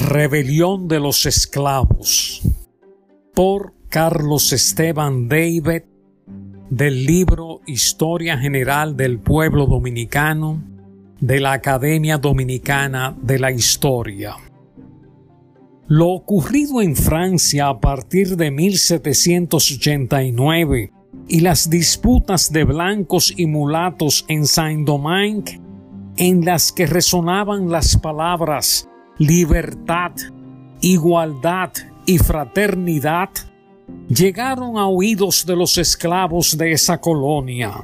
Rebelión de los esclavos por Carlos Esteban David del libro Historia General del Pueblo Dominicano de la Academia Dominicana de la Historia. Lo ocurrido en Francia a partir de 1789 y las disputas de blancos y mulatos en Saint-Domingue, en las que resonaban las palabras libertad, igualdad y fraternidad, llegaron a oídos de los esclavos de esa colonia.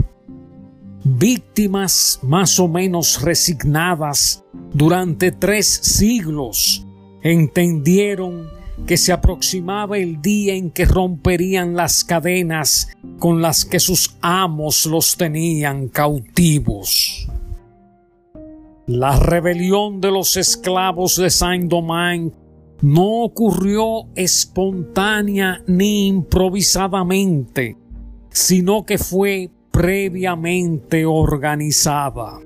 Víctimas más o menos resignadas durante tres siglos, entendieron que se aproximaba el día en que romperían las cadenas con las que sus amos los tenían cautivos. La rebelión de los esclavos de Saint-Domingue no ocurrió espontánea ni improvisadamente, sino que fue previamente organizada.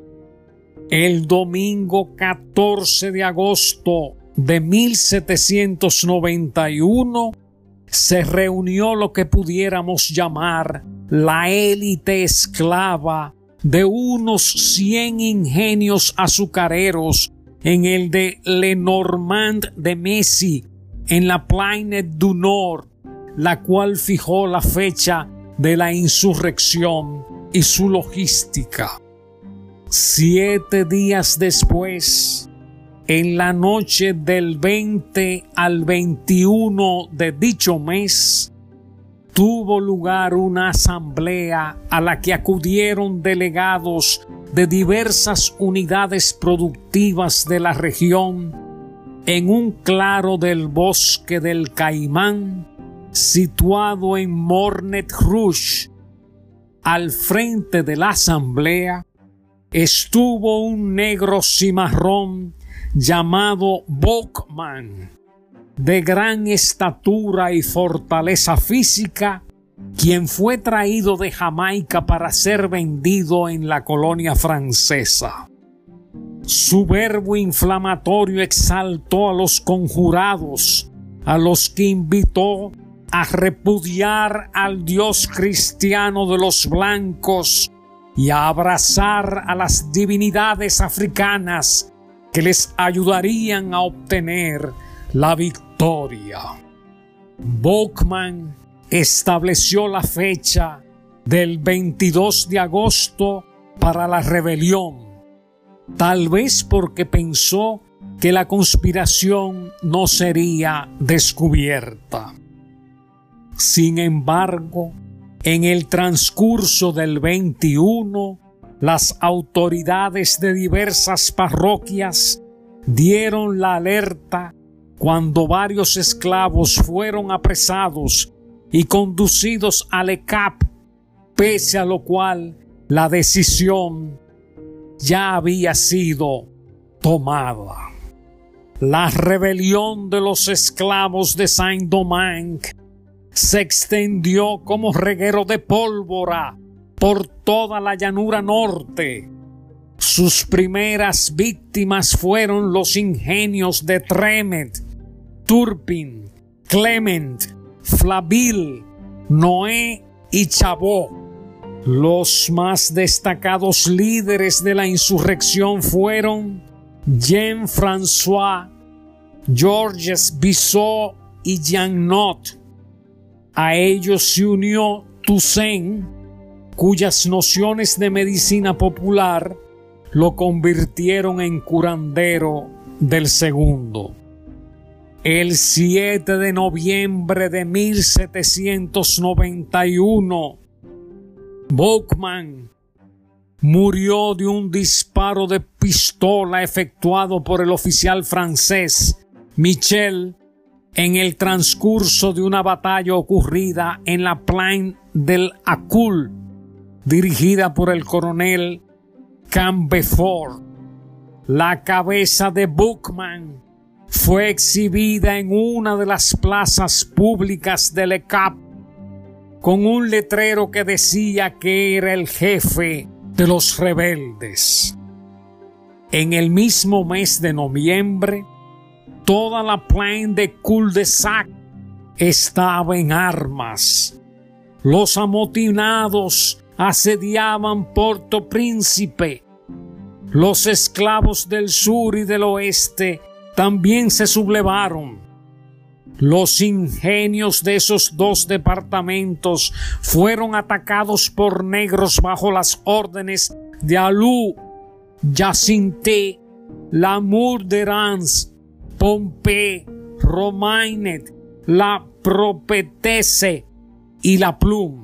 El domingo 14 de agosto de 1791 se reunió lo que pudiéramos llamar la élite esclava de unos 100 ingenios azucareros en el de Lenormand de Messi, en la Plaine du Nord, la cual fijó la fecha de la insurrección y su logística. Siete días después, en la noche del 20 al 21 de dicho mes, tuvo lugar una asamblea a la que acudieron delegados de diversas unidades productivas de la región en un claro del bosque del Caimán situado en Mornet Rouge. Al frente de la asamblea estuvo un negro cimarrón llamado Bokman de gran estatura y fortaleza física, quien fue traído de Jamaica para ser vendido en la colonia francesa. Su verbo inflamatorio exaltó a los conjurados, a los que invitó a repudiar al Dios cristiano de los blancos y a abrazar a las divinidades africanas que les ayudarían a obtener la victoria. Bokman estableció la fecha del 22 de agosto para la rebelión, tal vez porque pensó que la conspiración no sería descubierta. Sin embargo, en el transcurso del 21, las autoridades de diversas parroquias dieron la alerta cuando varios esclavos fueron apresados y conducidos al ECAP, pese a lo cual la decisión ya había sido tomada. La rebelión de los esclavos de Saint-Domingue se extendió como reguero de pólvora por toda la llanura norte. Sus primeras víctimas fueron los ingenios de Tremet, Turpin, Clement, Flaville, Noé y Chabot. Los más destacados líderes de la insurrección fueron Jean-François, Georges Bissot y Jean Not. A ellos se unió Toussaint, cuyas nociones de medicina popular lo convirtieron en curandero del segundo. El 7 de noviembre de 1791, Bokman murió de un disparo de pistola efectuado por el oficial francés Michel en el transcurso de una batalla ocurrida en la plain del Acul, dirigida por el coronel Cambefort. La cabeza de Bookman fue exhibida en una de las plazas públicas de Le Cap con un letrero que decía que era el jefe de los rebeldes. En el mismo mes de noviembre, Toda la plain de cul-de-sac estaba en armas. Los amotinados asediaban Puerto Príncipe. Los esclavos del sur y del oeste también se sublevaron. Los ingenios de esos dos departamentos fueron atacados por negros bajo las órdenes de Alou, Jacinté, Lamour de Rans, Romainet, La Propetese y La Plume.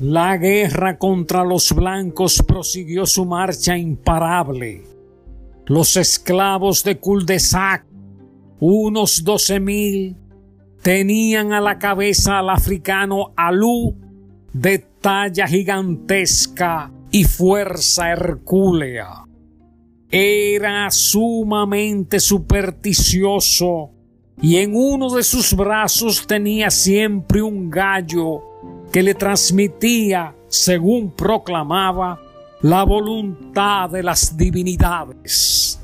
La guerra contra los blancos prosiguió su marcha imparable. Los esclavos de Cul-de-Sac unos doce mil, tenían a la cabeza al africano Alú de talla gigantesca y fuerza hercúlea. Era sumamente supersticioso y en uno de sus brazos tenía siempre un gallo que le transmitía, según proclamaba, la voluntad de las divinidades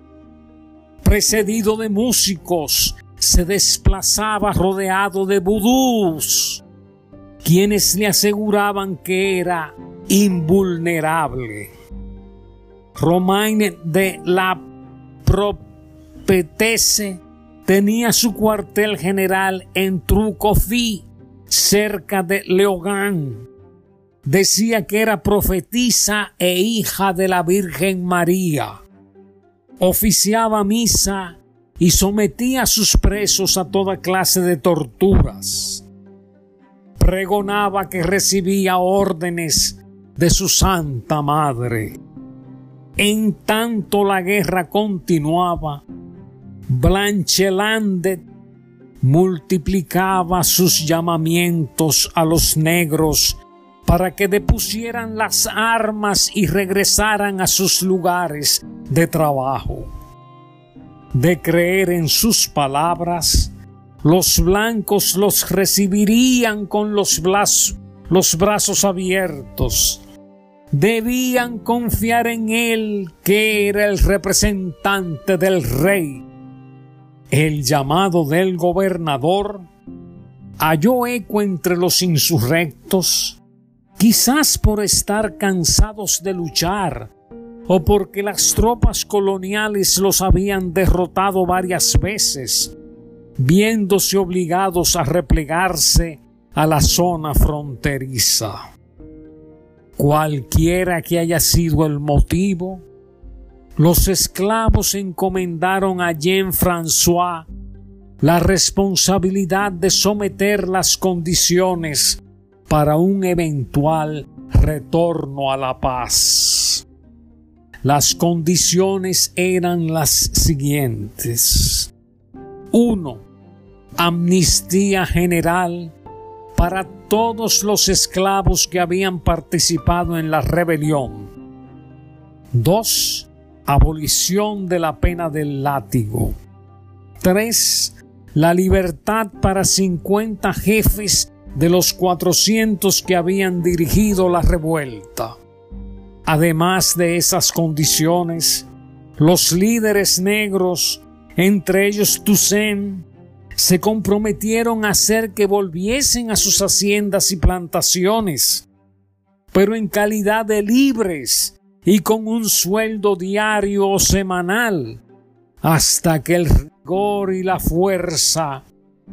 precedido de músicos, se desplazaba rodeado de vudús, quienes le aseguraban que era invulnerable. Romain de la Propetese tenía su cuartel general en Trucofí, cerca de Leogán. Decía que era profetisa e hija de la Virgen María oficiaba misa y sometía a sus presos a toda clase de torturas. Pregonaba que recibía órdenes de su Santa Madre. En tanto la guerra continuaba, Blanchelandet multiplicaba sus llamamientos a los negros para que depusieran las armas y regresaran a sus lugares de trabajo. De creer en sus palabras, los blancos los recibirían con los, brazos abiertos. Debían confiar en él que era el representante del rey. El llamado del gobernador halló eco entre los insurrectos quizás por estar cansados de luchar o porque las tropas coloniales los habían derrotado varias veces, viéndose obligados a replegarse a la zona fronteriza. Cualquiera que haya sido el motivo, los esclavos encomendaron a Jean-François la responsabilidad de someter las condiciones para un eventual retorno a la paz. Las condiciones eran las siguientes. 1. Amnistía general para todos los esclavos que habían participado en la rebelión. 2. Abolición de la pena del látigo. 3. La libertad para 50 jefes de los 400 que habían dirigido la revuelta. Además de esas condiciones, los líderes negros, entre ellos Toussaint, se comprometieron a hacer que volviesen a sus haciendas y plantaciones, pero en calidad de libres y con un sueldo diario o semanal, hasta que el rigor y la fuerza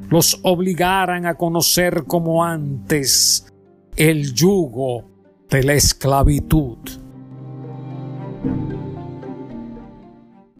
los obligaran a conocer como antes el yugo de la esclavitud.